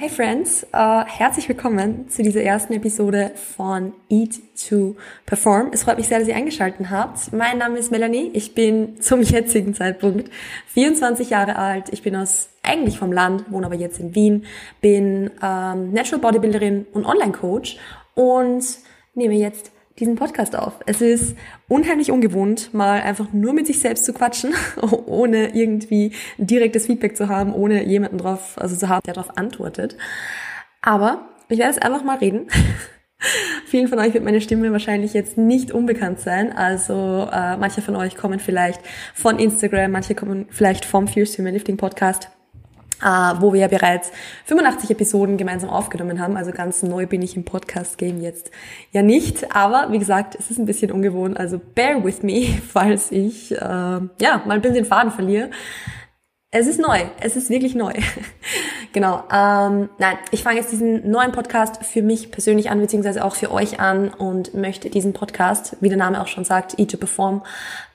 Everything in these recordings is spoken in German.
Hey Friends, uh, herzlich willkommen zu dieser ersten Episode von Eat to Perform. Es freut mich sehr, dass ihr eingeschaltet habt. Mein Name ist Melanie. Ich bin zum jetzigen Zeitpunkt 24 Jahre alt. Ich bin aus eigentlich vom Land, wohne aber jetzt in Wien, bin ähm, Natural Bodybuilderin und Online-Coach und nehme jetzt diesen Podcast auf. Es ist unheimlich ungewohnt, mal einfach nur mit sich selbst zu quatschen, ohne irgendwie direktes Feedback zu haben, ohne jemanden drauf, also zu haben, der darauf antwortet. Aber ich werde jetzt einfach mal reden. Vielen von euch wird meine Stimme wahrscheinlich jetzt nicht unbekannt sein. Also äh, manche von euch kommen vielleicht von Instagram, manche kommen vielleicht vom Fierce Human Lifting Podcast Uh, wo wir ja bereits 85 Episoden gemeinsam aufgenommen haben. Also ganz neu bin ich im Podcast-Game jetzt ja nicht. Aber wie gesagt, es ist ein bisschen ungewohnt. Also bear with me, falls ich uh, ja mal ein bisschen den Faden verliere. Es ist neu, es ist wirklich neu. genau. Ähm, nein, ich fange jetzt diesen neuen Podcast für mich persönlich an, beziehungsweise auch für euch an und möchte diesen Podcast, wie der Name auch schon sagt, Eat to Perform,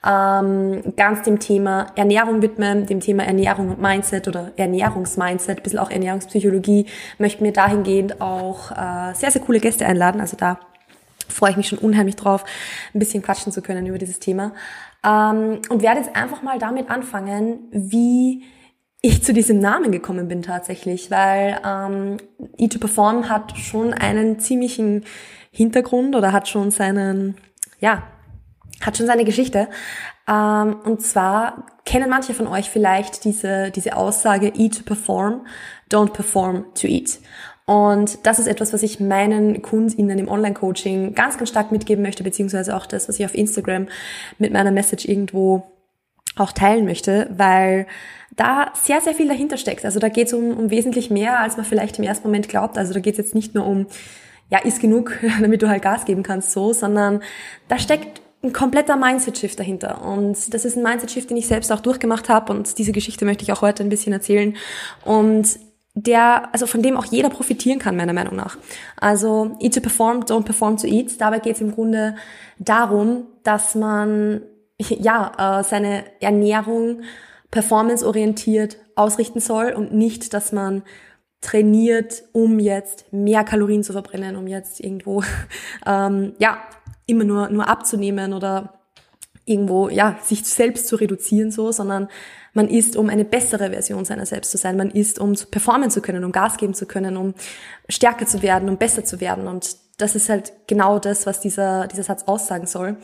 ähm, ganz dem Thema Ernährung widmen, dem Thema Ernährung und Mindset oder Ernährungsmindset, ein bisschen auch Ernährungspsychologie, möchte mir dahingehend auch äh, sehr, sehr coole Gäste einladen. Also da freue ich mich schon unheimlich drauf, ein bisschen quatschen zu können über dieses Thema. Ähm, und werde jetzt einfach mal damit anfangen, wie ich zu diesem Namen gekommen bin tatsächlich, weil ähm, E2Perform hat schon einen ziemlichen Hintergrund oder hat schon seinen, ja, hat schon seine Geschichte. Ähm, und zwar kennen manche von euch vielleicht diese, diese Aussage, eat to perform, don't perform to eat. Und das ist etwas, was ich meinen KundInnen im Online-Coaching ganz, ganz stark mitgeben möchte, beziehungsweise auch das, was ich auf Instagram mit meiner Message irgendwo auch teilen möchte, weil da sehr, sehr viel dahinter steckt. Also da geht es um, um wesentlich mehr, als man vielleicht im ersten Moment glaubt. Also da geht es jetzt nicht nur um, ja, ist genug, damit du halt Gas geben kannst, so, sondern da steckt ein kompletter Mindset-Shift dahinter. Und das ist ein Mindset-Shift, den ich selbst auch durchgemacht habe. Und diese Geschichte möchte ich auch heute ein bisschen erzählen. Und der, also von dem auch jeder profitieren kann, meiner Meinung nach. Also Eat to Perform, Don't Perform to Eat. Dabei geht es im Grunde darum, dass man ja äh, seine Ernährung performanceorientiert ausrichten soll und nicht, dass man trainiert, um jetzt mehr Kalorien zu verbrennen, um jetzt irgendwo ähm, ja immer nur nur abzunehmen oder irgendwo ja sich selbst zu reduzieren so, sondern man isst, um eine bessere Version seiner selbst zu sein. Man isst, um performen zu können, um Gas geben zu können, um stärker zu werden, um besser zu werden. Und das ist halt genau das, was dieser, dieser Satz aussagen soll.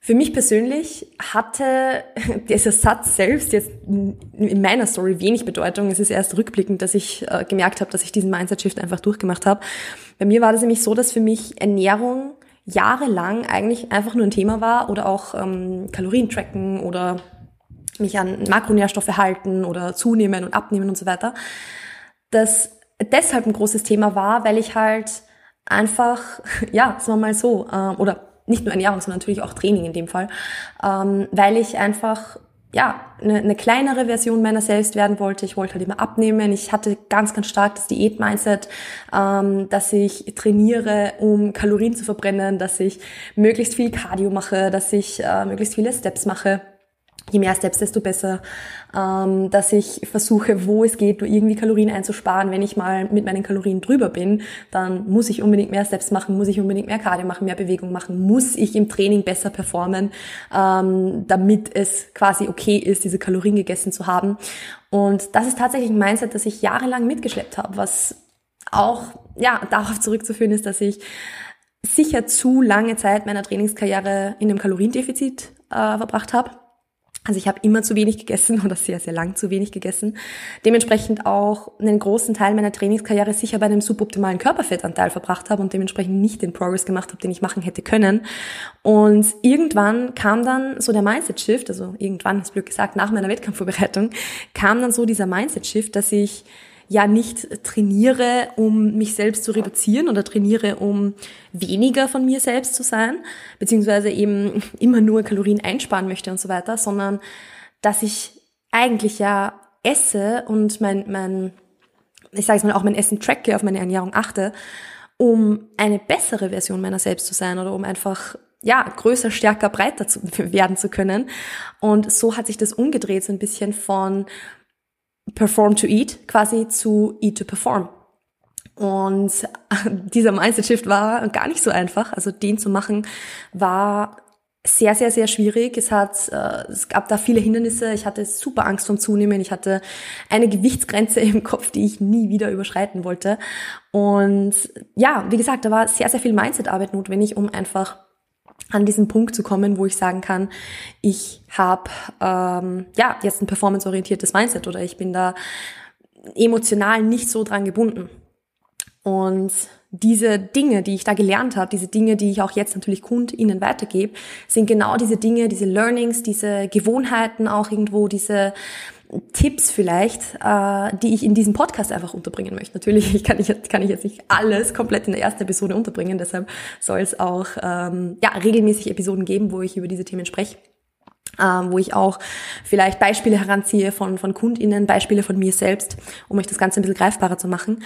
Für mich persönlich hatte dieser Satz selbst jetzt in meiner Story wenig Bedeutung. Es ist erst rückblickend, dass ich äh, gemerkt habe, dass ich diesen Mindset-Shift einfach durchgemacht habe. Bei mir war das nämlich so, dass für mich Ernährung jahrelang eigentlich einfach nur ein Thema war oder auch ähm, Kalorien tracken oder mich an Makronährstoffe halten oder zunehmen und abnehmen und so weiter. Das deshalb ein großes Thema war, weil ich halt einfach, ja, sagen wir mal so, äh, oder nicht nur Ernährung, sondern natürlich auch Training in dem Fall, ähm, weil ich einfach ja, eine, eine kleinere Version meiner selbst werden wollte. Ich wollte halt immer abnehmen. Ich hatte ganz, ganz stark das Diät-Mindset, ähm, dass ich trainiere, um Kalorien zu verbrennen, dass ich möglichst viel Cardio mache, dass ich äh, möglichst viele Steps mache je mehr Steps, desto besser, ähm, dass ich versuche, wo es geht, irgendwie Kalorien einzusparen. Wenn ich mal mit meinen Kalorien drüber bin, dann muss ich unbedingt mehr Steps machen, muss ich unbedingt mehr Cardio machen, mehr Bewegung machen, muss ich im Training besser performen, ähm, damit es quasi okay ist, diese Kalorien gegessen zu haben. Und das ist tatsächlich ein Mindset, das ich jahrelang mitgeschleppt habe, was auch ja darauf zurückzuführen ist, dass ich sicher zu lange Zeit meiner Trainingskarriere in einem Kaloriendefizit äh, verbracht habe also ich habe immer zu wenig gegessen oder sehr, sehr lang zu wenig gegessen. Dementsprechend auch einen großen Teil meiner Trainingskarriere sicher bei einem suboptimalen Körperfettanteil verbracht habe und dementsprechend nicht den Progress gemacht habe, den ich machen hätte können. Und irgendwann kam dann so der Mindset-Shift, also irgendwann, ist blöd gesagt, nach meiner Wettkampfvorbereitung, kam dann so dieser Mindset-Shift, dass ich ja nicht trainiere, um mich selbst zu reduzieren oder trainiere, um weniger von mir selbst zu sein, beziehungsweise eben immer nur Kalorien einsparen möchte und so weiter, sondern dass ich eigentlich ja esse und mein, mein ich sage es mal, auch mein Essen tracke, auf meine Ernährung achte, um eine bessere Version meiner selbst zu sein oder um einfach ja, größer, stärker, breiter zu werden zu können. Und so hat sich das umgedreht, so ein bisschen von perform to eat quasi zu eat to perform. Und dieser Mindset-Shift war gar nicht so einfach. Also den zu machen war sehr, sehr, sehr schwierig. Es hat, äh, es gab da viele Hindernisse. Ich hatte super Angst vom Zunehmen. Ich hatte eine Gewichtsgrenze im Kopf, die ich nie wieder überschreiten wollte. Und ja, wie gesagt, da war sehr, sehr viel Mindset-Arbeit notwendig, um einfach an diesen Punkt zu kommen, wo ich sagen kann, ich habe ähm, ja jetzt ein performanceorientiertes Mindset oder ich bin da emotional nicht so dran gebunden. Und diese Dinge, die ich da gelernt habe, diese Dinge, die ich auch jetzt natürlich KundInnen weitergebe, sind genau diese Dinge, diese Learnings, diese Gewohnheiten auch irgendwo, diese Tipps vielleicht, äh, die ich in diesem Podcast einfach unterbringen möchte. Natürlich ich kann, ich, kann ich jetzt nicht alles komplett in der ersten Episode unterbringen, deshalb soll es auch ähm, ja, regelmäßig Episoden geben, wo ich über diese Themen spreche. Ähm, wo ich auch vielleicht Beispiele heranziehe von, von KundInnen, Beispiele von mir selbst, um euch das Ganze ein bisschen greifbarer zu machen.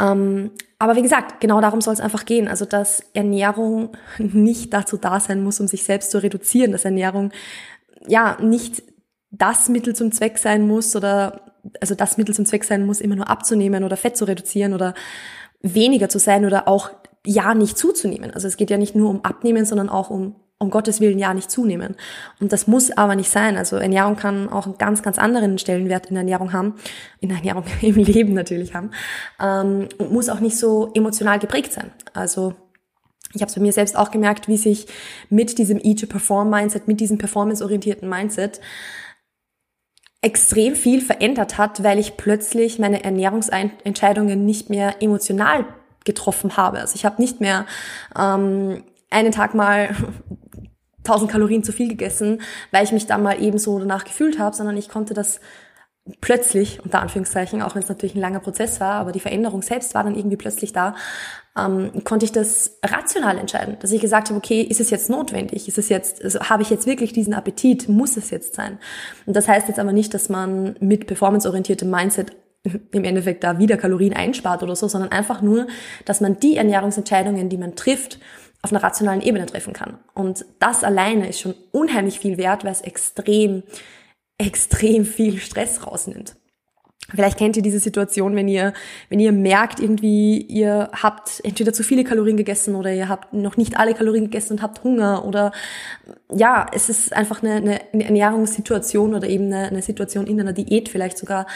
Ähm, aber wie gesagt, genau darum soll es einfach gehen. Also, dass Ernährung nicht dazu da sein muss, um sich selbst zu reduzieren, dass Ernährung ja nicht das Mittel zum Zweck sein muss oder also das Mittel zum Zweck sein muss, immer nur abzunehmen oder Fett zu reduzieren oder weniger zu sein oder auch ja nicht zuzunehmen. Also es geht ja nicht nur um Abnehmen, sondern auch um um Gottes Willen ja nicht zunehmen. Und das muss aber nicht sein. Also Ernährung kann auch einen ganz, ganz anderen Stellenwert in der Ernährung haben, in der Ernährung im Leben natürlich haben, ähm, und muss auch nicht so emotional geprägt sein. Also ich habe es bei mir selbst auch gemerkt, wie sich mit diesem E-to-Perform-Mindset, mit diesem performance-orientierten Mindset extrem viel verändert hat, weil ich plötzlich meine Ernährungsentscheidungen nicht mehr emotional getroffen habe. Also ich habe nicht mehr ähm, einen Tag mal 1000 Kalorien zu viel gegessen, weil ich mich dann mal eben so danach gefühlt habe, sondern ich konnte das plötzlich, unter Anführungszeichen, auch wenn es natürlich ein langer Prozess war, aber die Veränderung selbst war dann irgendwie plötzlich da, ähm, konnte ich das rational entscheiden. Dass ich gesagt habe, okay, ist es jetzt notwendig? Ist es jetzt, also habe ich jetzt wirklich diesen Appetit? Muss es jetzt sein? Und das heißt jetzt aber nicht, dass man mit performanceorientiertem Mindset im Endeffekt da wieder Kalorien einspart oder so, sondern einfach nur, dass man die Ernährungsentscheidungen, die man trifft, auf einer rationalen Ebene treffen kann. Und das alleine ist schon unheimlich viel wert, weil es extrem, extrem viel Stress rausnimmt. Vielleicht kennt ihr diese Situation, wenn ihr, wenn ihr merkt, irgendwie, ihr habt entweder zu viele Kalorien gegessen oder ihr habt noch nicht alle Kalorien gegessen und habt Hunger oder ja, es ist einfach eine, eine Ernährungssituation oder eben eine, eine Situation in einer Diät vielleicht sogar,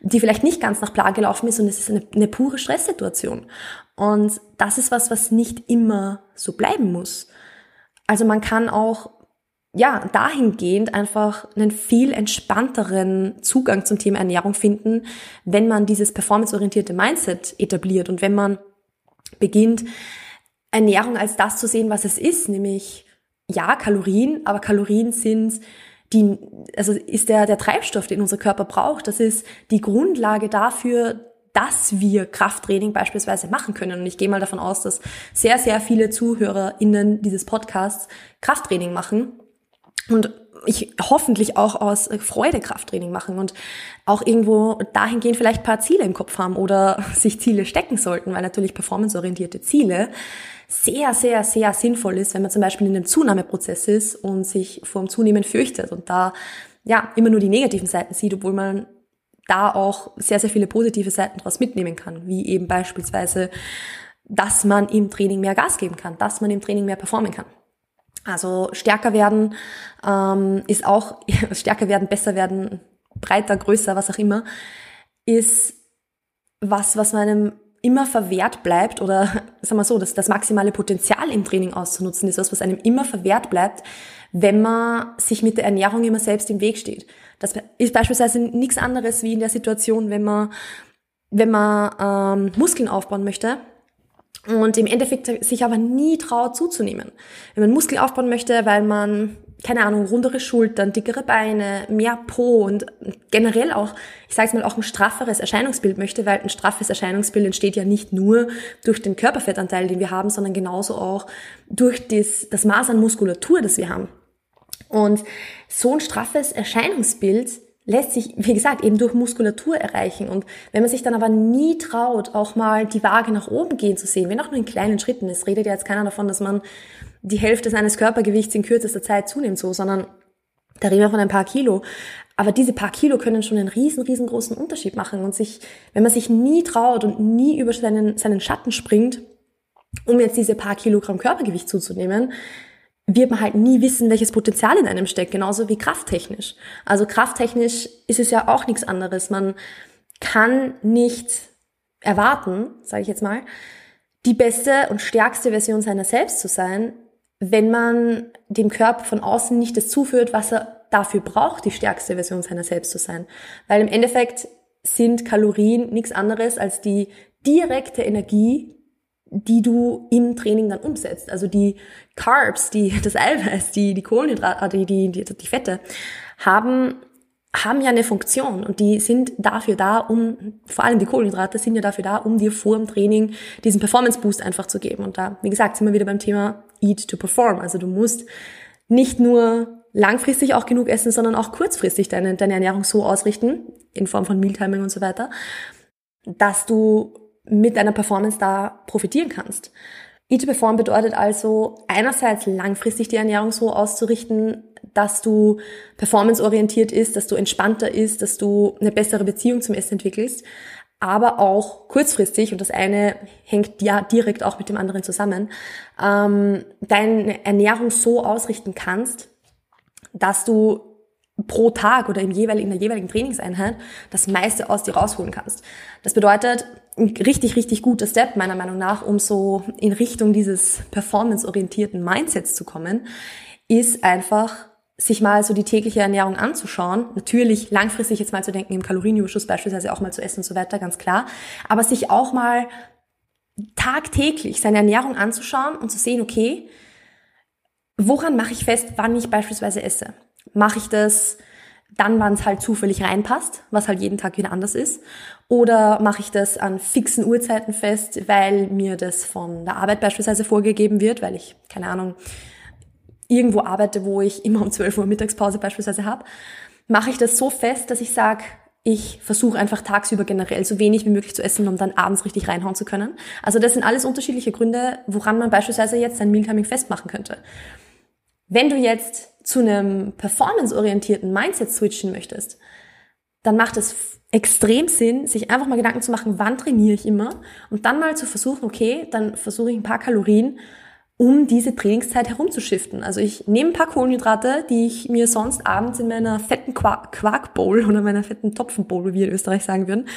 die vielleicht nicht ganz nach Plan gelaufen ist und es ist eine, eine pure Stresssituation. Und das ist was, was nicht immer so bleiben muss. Also man kann auch ja, dahingehend einfach einen viel entspannteren Zugang zum Thema Ernährung finden, wenn man dieses performanceorientierte Mindset etabliert und wenn man beginnt, Ernährung als das zu sehen, was es ist, nämlich ja, Kalorien, aber Kalorien sind die, also ist der, der Treibstoff, den unser Körper braucht. Das ist die Grundlage dafür, dass wir Krafttraining beispielsweise machen können. Und ich gehe mal davon aus, dass sehr, sehr viele ZuhörerInnen dieses Podcasts Krafttraining machen und ich hoffentlich auch aus Freude Krafttraining machen und auch irgendwo dahingehend vielleicht paar Ziele im Kopf haben oder sich Ziele stecken sollten, weil natürlich performanceorientierte Ziele sehr, sehr, sehr sinnvoll ist, wenn man zum Beispiel in einem Zunahmeprozess ist und sich vor dem Zunehmen fürchtet und da ja immer nur die negativen Seiten sieht, obwohl man da auch sehr, sehr viele positive Seiten daraus mitnehmen kann, wie eben beispielsweise, dass man im Training mehr Gas geben kann, dass man im Training mehr performen kann. Also stärker werden ähm, ist auch, stärker werden, besser werden, breiter, größer, was auch immer, ist was, was meinem immer verwehrt bleibt oder sagen wir so, dass das maximale Potenzial im Training auszunutzen ist was, was einem immer verwehrt bleibt, wenn man sich mit der Ernährung immer selbst im Weg steht. Das ist beispielsweise nichts anderes wie in der Situation, wenn man, wenn man ähm, Muskeln aufbauen möchte und im Endeffekt sich aber nie traut zuzunehmen. Wenn man Muskel aufbauen möchte, weil man, keine Ahnung, rundere Schultern, dickere Beine, mehr Po und generell auch, ich sage mal, auch ein strafferes Erscheinungsbild möchte, weil ein straffes Erscheinungsbild entsteht ja nicht nur durch den Körperfettanteil, den wir haben, sondern genauso auch durch das, das Maß an Muskulatur, das wir haben. Und so ein straffes Erscheinungsbild lässt sich, wie gesagt, eben durch Muskulatur erreichen. Und wenn man sich dann aber nie traut, auch mal die Waage nach oben gehen zu sehen, wenn auch nur in kleinen Schritten, es redet ja jetzt keiner davon, dass man die Hälfte seines Körpergewichts in kürzester Zeit zunimmt, so, sondern Da reden wir von ein paar Kilo. Aber diese paar Kilo können schon einen riesen, riesengroßen Unterschied machen und sich, wenn man sich nie traut und nie über seinen, seinen Schatten springt, um jetzt diese paar Kilogramm Körpergewicht zuzunehmen, man halt nie wissen, welches Potenzial in einem steckt, genauso wie krafttechnisch. Also krafttechnisch ist es ja auch nichts anderes. Man kann nicht erwarten, sage ich jetzt mal, die beste und stärkste Version seiner selbst zu sein, wenn man dem Körper von außen nicht das zuführt, was er dafür braucht, die stärkste Version seiner selbst zu sein. Weil im Endeffekt sind Kalorien nichts anderes als die direkte Energie, die du im Training dann umsetzt. Also die Carbs, die, das Eiweiß, die, die Kohlenhydrate, die, die, die Fette haben haben ja eine Funktion und die sind dafür da, um, vor allem die Kohlenhydrate sind ja dafür da, um dir vor dem Training diesen Performance Boost einfach zu geben. Und da, wie gesagt, sind wir wieder beim Thema Eat to Perform. Also du musst nicht nur langfristig auch genug essen, sondern auch kurzfristig deine, deine Ernährung so ausrichten, in Form von Mealtiming und so weiter, dass du mit deiner Performance da profitieren kannst. Eat to Perform bedeutet also einerseits langfristig die Ernährung so auszurichten, dass du performanceorientiert ist, dass du entspannter ist, dass du eine bessere Beziehung zum Essen entwickelst, aber auch kurzfristig, und das eine hängt ja direkt auch mit dem anderen zusammen, ähm, deine Ernährung so ausrichten kannst, dass du pro Tag oder im jeweiligen, in der jeweiligen Trainingseinheit das meiste aus dir rausholen kannst. Das bedeutet, ein richtig, richtig guter Step meiner Meinung nach, um so in Richtung dieses performanceorientierten Mindsets zu kommen, ist einfach sich mal so die tägliche Ernährung anzuschauen. Natürlich langfristig jetzt mal zu denken, im Kalorienüberschuss beispielsweise auch mal zu essen und so weiter, ganz klar. Aber sich auch mal tagtäglich seine Ernährung anzuschauen und zu sehen, okay, woran mache ich fest, wann ich beispielsweise esse? Mache ich das dann, wann es halt zufällig reinpasst, was halt jeden Tag wieder anders ist? Oder mache ich das an fixen Uhrzeiten fest, weil mir das von der Arbeit beispielsweise vorgegeben wird, weil ich, keine Ahnung, irgendwo arbeite, wo ich immer um 12 Uhr Mittagspause beispielsweise habe, mache ich das so fest, dass ich sage, ich versuche einfach tagsüber generell so wenig wie möglich zu essen, um dann abends richtig reinhauen zu können. Also das sind alles unterschiedliche Gründe, woran man beispielsweise jetzt sein Mealtiming festmachen könnte. Wenn du jetzt zu einem performanceorientierten Mindset switchen möchtest, dann macht es extrem Sinn, sich einfach mal Gedanken zu machen, wann trainiere ich immer und dann mal zu versuchen, okay, dann versuche ich ein paar Kalorien um diese Trainingszeit herumzuschiften. Also ich nehme ein paar Kohlenhydrate, die ich mir sonst abends in meiner fetten Quark-Bowl oder meiner fetten Topfenbowl, wie wir in Österreich sagen würden,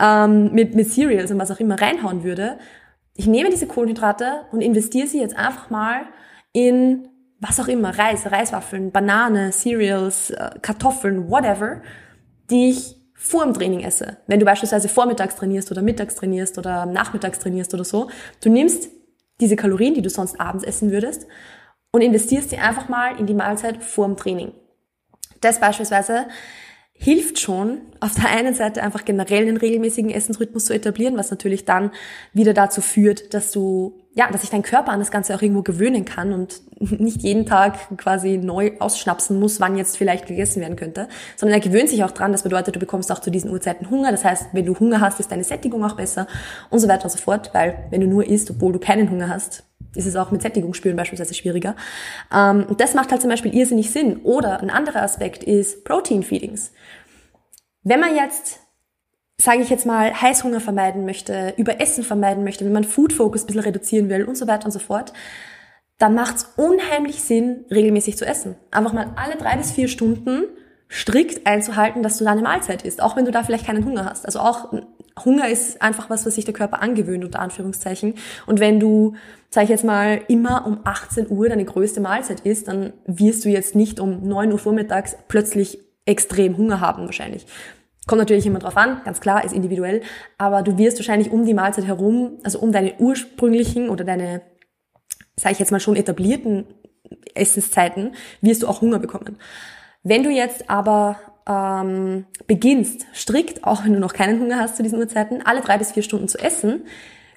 ähm, mit, mit Cereals und was auch immer reinhauen würde. Ich nehme diese Kohlenhydrate und investiere sie jetzt einfach mal in was auch immer, Reis, Reiswaffeln, Banane, Cereals, äh, Kartoffeln, whatever, die ich vor dem Training esse. Wenn du beispielsweise vormittags trainierst oder mittags trainierst oder nachmittags trainierst oder so, du nimmst diese Kalorien, die du sonst abends essen würdest, und investierst sie einfach mal in die Mahlzeit vor dem Training. Das beispielsweise hilft schon, auf der einen Seite einfach generell einen regelmäßigen Essensrhythmus zu etablieren, was natürlich dann wieder dazu führt, dass du, ja, dass sich dein Körper an das Ganze auch irgendwo gewöhnen kann und nicht jeden Tag quasi neu ausschnapsen muss, wann jetzt vielleicht gegessen werden könnte, sondern er gewöhnt sich auch dran. Das bedeutet, du bekommst auch zu diesen Uhrzeiten Hunger. Das heißt, wenn du Hunger hast, ist deine Sättigung auch besser und so weiter und so fort, weil wenn du nur isst, obwohl du keinen Hunger hast, ist es auch mit Sättigung spüren beispielsweise schwieriger. Ähm, das macht halt zum Beispiel irrsinnig Sinn. Oder ein anderer Aspekt ist Protein Feedings. Wenn man jetzt, sage ich jetzt mal, Heißhunger vermeiden möchte, Überessen vermeiden möchte, wenn man Food Focus ein bisschen reduzieren will und so weiter und so fort, dann macht es unheimlich Sinn, regelmäßig zu essen. Einfach mal alle drei bis vier Stunden strikt einzuhalten, dass du da eine Mahlzeit isst, auch wenn du da vielleicht keinen Hunger hast. Also auch Hunger ist einfach was, was sich der Körper angewöhnt, unter Anführungszeichen. Und wenn du, sag ich jetzt mal, immer um 18 Uhr deine größte Mahlzeit isst, dann wirst du jetzt nicht um 9 Uhr vormittags plötzlich extrem Hunger haben wahrscheinlich. Kommt natürlich immer drauf an, ganz klar, ist individuell, aber du wirst wahrscheinlich um die Mahlzeit herum, also um deine ursprünglichen oder deine, sage ich jetzt mal schon etablierten Essenszeiten, wirst du auch Hunger bekommen. Wenn du jetzt aber ähm, beginnst, strikt, auch wenn du noch keinen Hunger hast zu diesen Uhrzeiten, alle drei bis vier Stunden zu essen,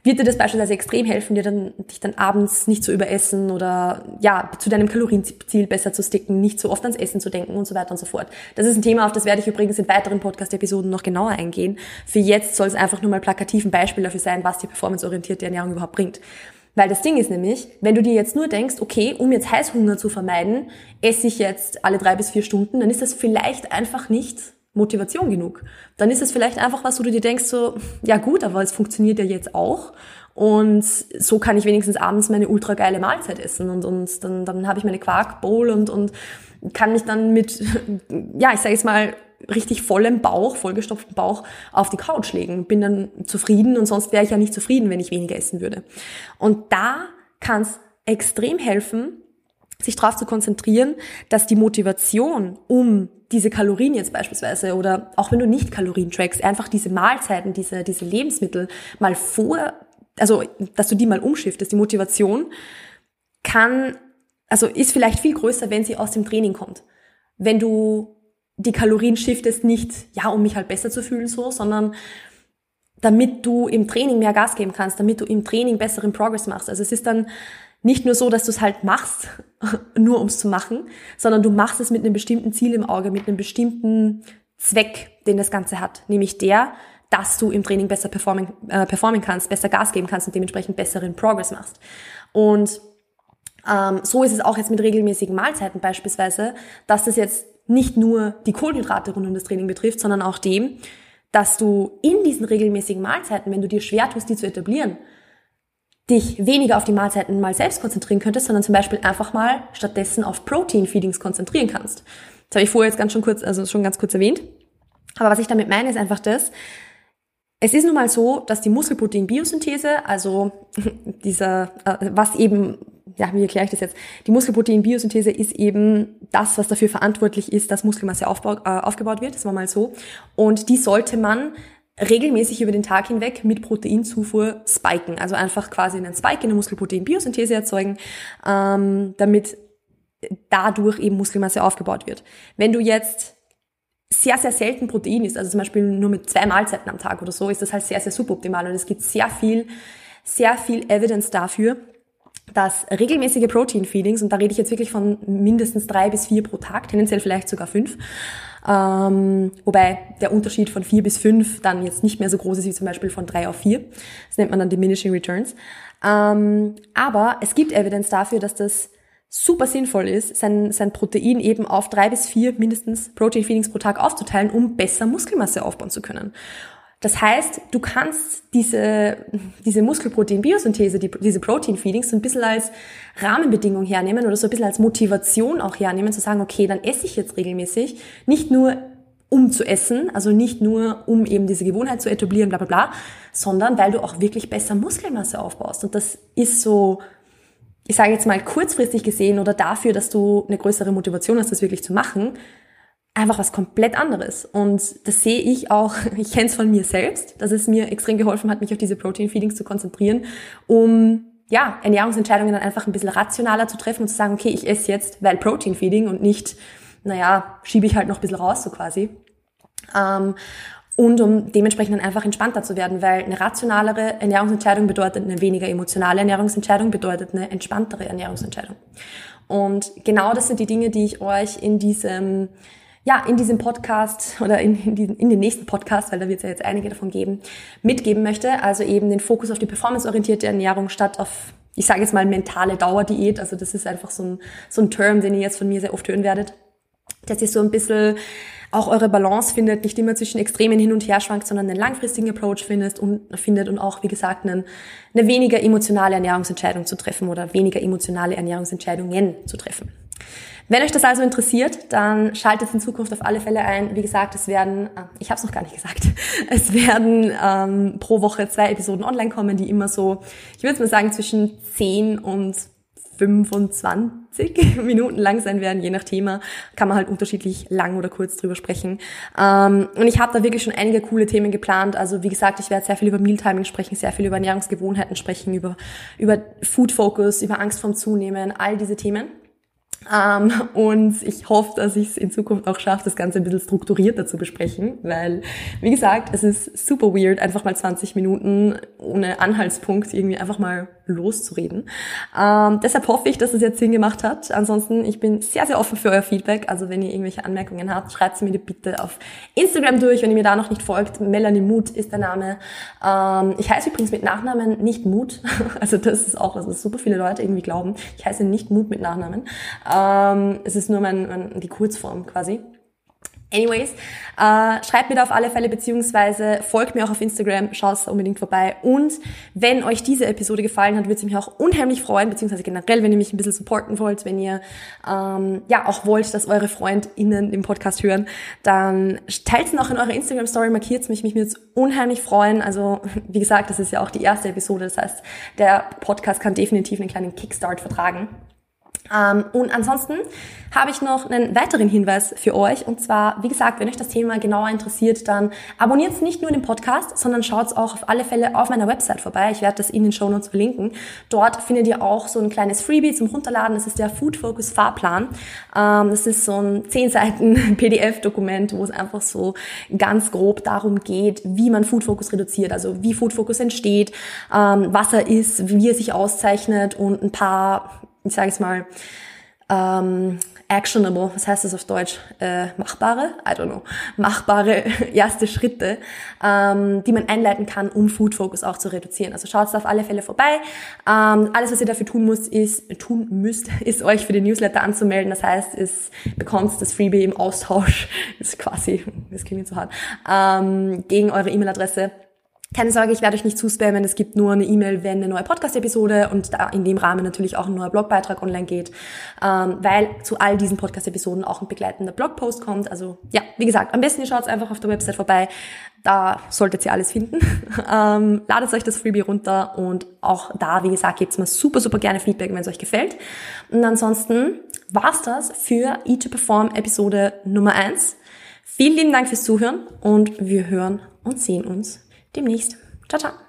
wird dir das beispielsweise extrem helfen, dir dann, dich dann abends nicht zu überessen oder ja, zu deinem Kalorienziel besser zu sticken, nicht so oft ans Essen zu denken und so weiter und so fort. Das ist ein Thema, auf das werde ich übrigens in weiteren Podcast-Episoden noch genauer eingehen. Für jetzt soll es einfach nur mal plakativ ein Beispiel dafür sein, was die performanceorientierte Ernährung überhaupt bringt. Weil das Ding ist nämlich, wenn du dir jetzt nur denkst, okay, um jetzt Heißhunger zu vermeiden, esse ich jetzt alle drei bis vier Stunden, dann ist das vielleicht einfach nicht Motivation genug. Dann ist es vielleicht einfach was, wo du dir denkst, so, ja gut, aber es funktioniert ja jetzt auch. Und so kann ich wenigstens abends meine ultra geile Mahlzeit essen und, und dann, dann habe ich meine Quarkbowl und, und kann mich dann mit, ja, ich sage jetzt mal, richtig vollem Bauch, vollgestopften Bauch auf die Couch legen. Bin dann zufrieden und sonst wäre ich ja nicht zufrieden, wenn ich weniger essen würde. Und da kann es extrem helfen, sich darauf zu konzentrieren, dass die Motivation, um diese Kalorien jetzt beispielsweise oder auch wenn du nicht Kalorien trackst, einfach diese Mahlzeiten, diese, diese Lebensmittel mal vor, also dass du die mal umschiftest, die Motivation kann, also ist vielleicht viel größer, wenn sie aus dem Training kommt. Wenn du die Kalorien shiftest nicht, ja, um mich halt besser zu fühlen so, sondern damit du im Training mehr Gas geben kannst, damit du im Training besseren Progress machst. Also es ist dann nicht nur so, dass du es halt machst, nur um es zu machen, sondern du machst es mit einem bestimmten Ziel im Auge, mit einem bestimmten Zweck, den das Ganze hat, nämlich der, dass du im Training besser performen, äh, performen kannst, besser Gas geben kannst und dementsprechend besseren Progress machst. Und ähm, so ist es auch jetzt mit regelmäßigen Mahlzeiten beispielsweise, dass das jetzt nicht nur die Kohlenhydrate rund um das Training betrifft, sondern auch dem, dass du in diesen regelmäßigen Mahlzeiten, wenn du dir schwer tust, die zu etablieren, dich weniger auf die Mahlzeiten mal selbst konzentrieren könntest, sondern zum Beispiel einfach mal stattdessen auf Protein-Feedings konzentrieren kannst. Das habe ich vorher jetzt ganz schon kurz, also schon ganz kurz erwähnt. Aber was ich damit meine, ist einfach das, es ist nun mal so, dass die Muskelprotein-Biosynthese, also dieser, äh, was eben ja, wie erkläre ich das jetzt? Die Muskelprotein-Biosynthese ist eben das, was dafür verantwortlich ist, dass Muskelmasse aufbau, äh, aufgebaut wird. Das war mal so. Und die sollte man regelmäßig über den Tag hinweg mit Proteinzufuhr spiken. Also einfach quasi einen Spike in der Muskelprotein-Biosynthese erzeugen, ähm, damit dadurch eben Muskelmasse aufgebaut wird. Wenn du jetzt sehr, sehr selten Protein isst, also zum Beispiel nur mit zwei Mahlzeiten am Tag oder so, ist das halt sehr, sehr suboptimal. Und es gibt sehr viel, sehr viel Evidence dafür, dass regelmäßige Protein-Feedings, und da rede ich jetzt wirklich von mindestens drei bis vier pro Tag, tendenziell vielleicht sogar fünf, ähm, wobei der Unterschied von vier bis fünf dann jetzt nicht mehr so groß ist wie zum Beispiel von drei auf vier. Das nennt man dann Diminishing Returns. Ähm, aber es gibt Evidenz dafür, dass das super sinnvoll ist, sein, sein Protein eben auf drei bis vier mindestens Protein-Feedings pro Tag aufzuteilen, um besser Muskelmasse aufbauen zu können. Das heißt, du kannst diese, diese Muskelprotein-Biosynthese, die, diese Protein-Feedings so ein bisschen als Rahmenbedingung hernehmen oder so ein bisschen als Motivation auch hernehmen, zu sagen, okay, dann esse ich jetzt regelmäßig, nicht nur um zu essen, also nicht nur um eben diese Gewohnheit zu etablieren, bla bla bla, sondern weil du auch wirklich besser Muskelmasse aufbaust. Und das ist so, ich sage jetzt mal kurzfristig gesehen oder dafür, dass du eine größere Motivation hast, das wirklich zu machen, einfach was komplett anderes. Und das sehe ich auch, ich kenne es von mir selbst, dass es mir extrem geholfen hat, mich auf diese Protein-Feedings zu konzentrieren, um ja, Ernährungsentscheidungen dann einfach ein bisschen rationaler zu treffen und zu sagen, okay, ich esse jetzt, weil Protein-Feeding und nicht, naja, schiebe ich halt noch ein bisschen raus, so quasi. Ähm, und um dementsprechend dann einfach entspannter zu werden, weil eine rationalere Ernährungsentscheidung bedeutet eine weniger emotionale Ernährungsentscheidung, bedeutet eine entspanntere Ernährungsentscheidung. Und genau das sind die Dinge, die ich euch in diesem ja, in diesem Podcast oder in, in, diesen, in den nächsten Podcast, weil da wird es ja jetzt einige davon geben, mitgeben möchte. Also eben den Fokus auf die performanceorientierte Ernährung statt auf, ich sage jetzt mal, mentale Dauerdiät. Also das ist einfach so ein, so ein Term, den ihr jetzt von mir sehr oft hören werdet. Dass ihr so ein bisschen auch eure Balance findet, nicht immer zwischen Extremen hin und her schwankt, sondern einen langfristigen Approach findest und findet und auch, wie gesagt, einen, eine weniger emotionale Ernährungsentscheidung zu treffen oder weniger emotionale Ernährungsentscheidungen zu treffen. Wenn euch das also interessiert, dann schaltet in Zukunft auf alle Fälle ein. Wie gesagt, es werden, äh, ich habe es noch gar nicht gesagt, es werden ähm, pro Woche zwei Episoden online kommen, die immer so, ich würde mal sagen, zwischen 10 und 25 Minuten lang sein werden, je nach Thema. Kann man halt unterschiedlich lang oder kurz drüber sprechen. Ähm, und ich habe da wirklich schon einige coole Themen geplant. Also wie gesagt, ich werde sehr viel über Mealtiming sprechen, sehr viel über Ernährungsgewohnheiten sprechen, über, über Food Focus, über Angst vorm Zunehmen, all diese Themen. Ähm, und ich hoffe, dass ich es in Zukunft auch schaffe, das Ganze ein bisschen strukturierter zu besprechen, weil, wie gesagt, es ist super weird, einfach mal 20 Minuten ohne Anhaltspunkt irgendwie einfach mal loszureden. Ähm, deshalb hoffe ich, dass es jetzt Sinn gemacht hat. Ansonsten, ich bin sehr, sehr offen für euer Feedback. Also wenn ihr irgendwelche Anmerkungen habt, schreibt sie mir bitte auf Instagram durch, wenn ihr mir da noch nicht folgt. Melanie Mut ist der Name. Ähm, ich heiße übrigens mit Nachnamen nicht Mut. Also das ist auch was, was super viele Leute irgendwie glauben. Ich heiße nicht Mut mit Nachnamen. Ähm, es ist nur mein, mein, die Kurzform quasi. Anyways, äh, schreibt mir da auf alle Fälle, beziehungsweise folgt mir auch auf Instagram, schaut unbedingt vorbei. Und wenn euch diese Episode gefallen hat, würde es mich auch unheimlich freuen, beziehungsweise generell, wenn ihr mich ein bisschen supporten wollt, wenn ihr ähm, ja auch wollt, dass eure FreundInnen den Podcast hören, dann teilt es noch in eurer Instagram-Story, markiert mich, mich würde es unheimlich freuen. Also, wie gesagt, das ist ja auch die erste Episode, das heißt, der Podcast kann definitiv einen kleinen Kickstart vertragen. Ähm, und ansonsten habe ich noch einen weiteren Hinweis für euch. Und zwar, wie gesagt, wenn euch das Thema genauer interessiert, dann abonniert nicht nur den Podcast, sondern schaut auch auf alle Fälle auf meiner Website vorbei. Ich werde das in den Show Notes verlinken. Dort findet ihr auch so ein kleines Freebie zum Runterladen. Das ist der Food Focus Fahrplan. Ähm, das ist so ein 10 Seiten PDF-Dokument, wo es einfach so ganz grob darum geht, wie man Food Focus reduziert, also wie Food Focus entsteht, ähm, was er ist, wie er sich auszeichnet und ein paar ich sage es mal, ähm, actionable, was heißt das auf Deutsch? Äh, machbare? I don't know. Machbare erste Schritte, ähm, die man einleiten kann, um Food Focus auch zu reduzieren. Also schaut auf alle Fälle vorbei. Ähm, alles, was ihr dafür tun müsst, ist, tun müsst, ist euch für den Newsletter anzumelden. Das heißt, es bekommt das Freebie im Austausch, ist quasi, das klingt so hart, ähm, gegen eure E-Mail-Adresse keine Sorge, ich werde euch nicht zuspammen. Es gibt nur eine E-Mail, wenn eine neue Podcast-Episode und da in dem Rahmen natürlich auch ein neuer Blogbeitrag online geht, ähm, weil zu all diesen Podcast-Episoden auch ein begleitender Blogpost kommt. Also ja, wie gesagt, am besten ihr schaut einfach auf der Website vorbei. Da solltet ihr alles finden. ähm, ladet euch das Freebie runter und auch da, wie gesagt, gebt's mir super, super gerne Feedback, wenn es euch gefällt. Und ansonsten war's das für E2Perform Episode Nummer eins. Vielen lieben Dank fürs Zuhören und wir hören und sehen uns demnächst. Ciao, ciao.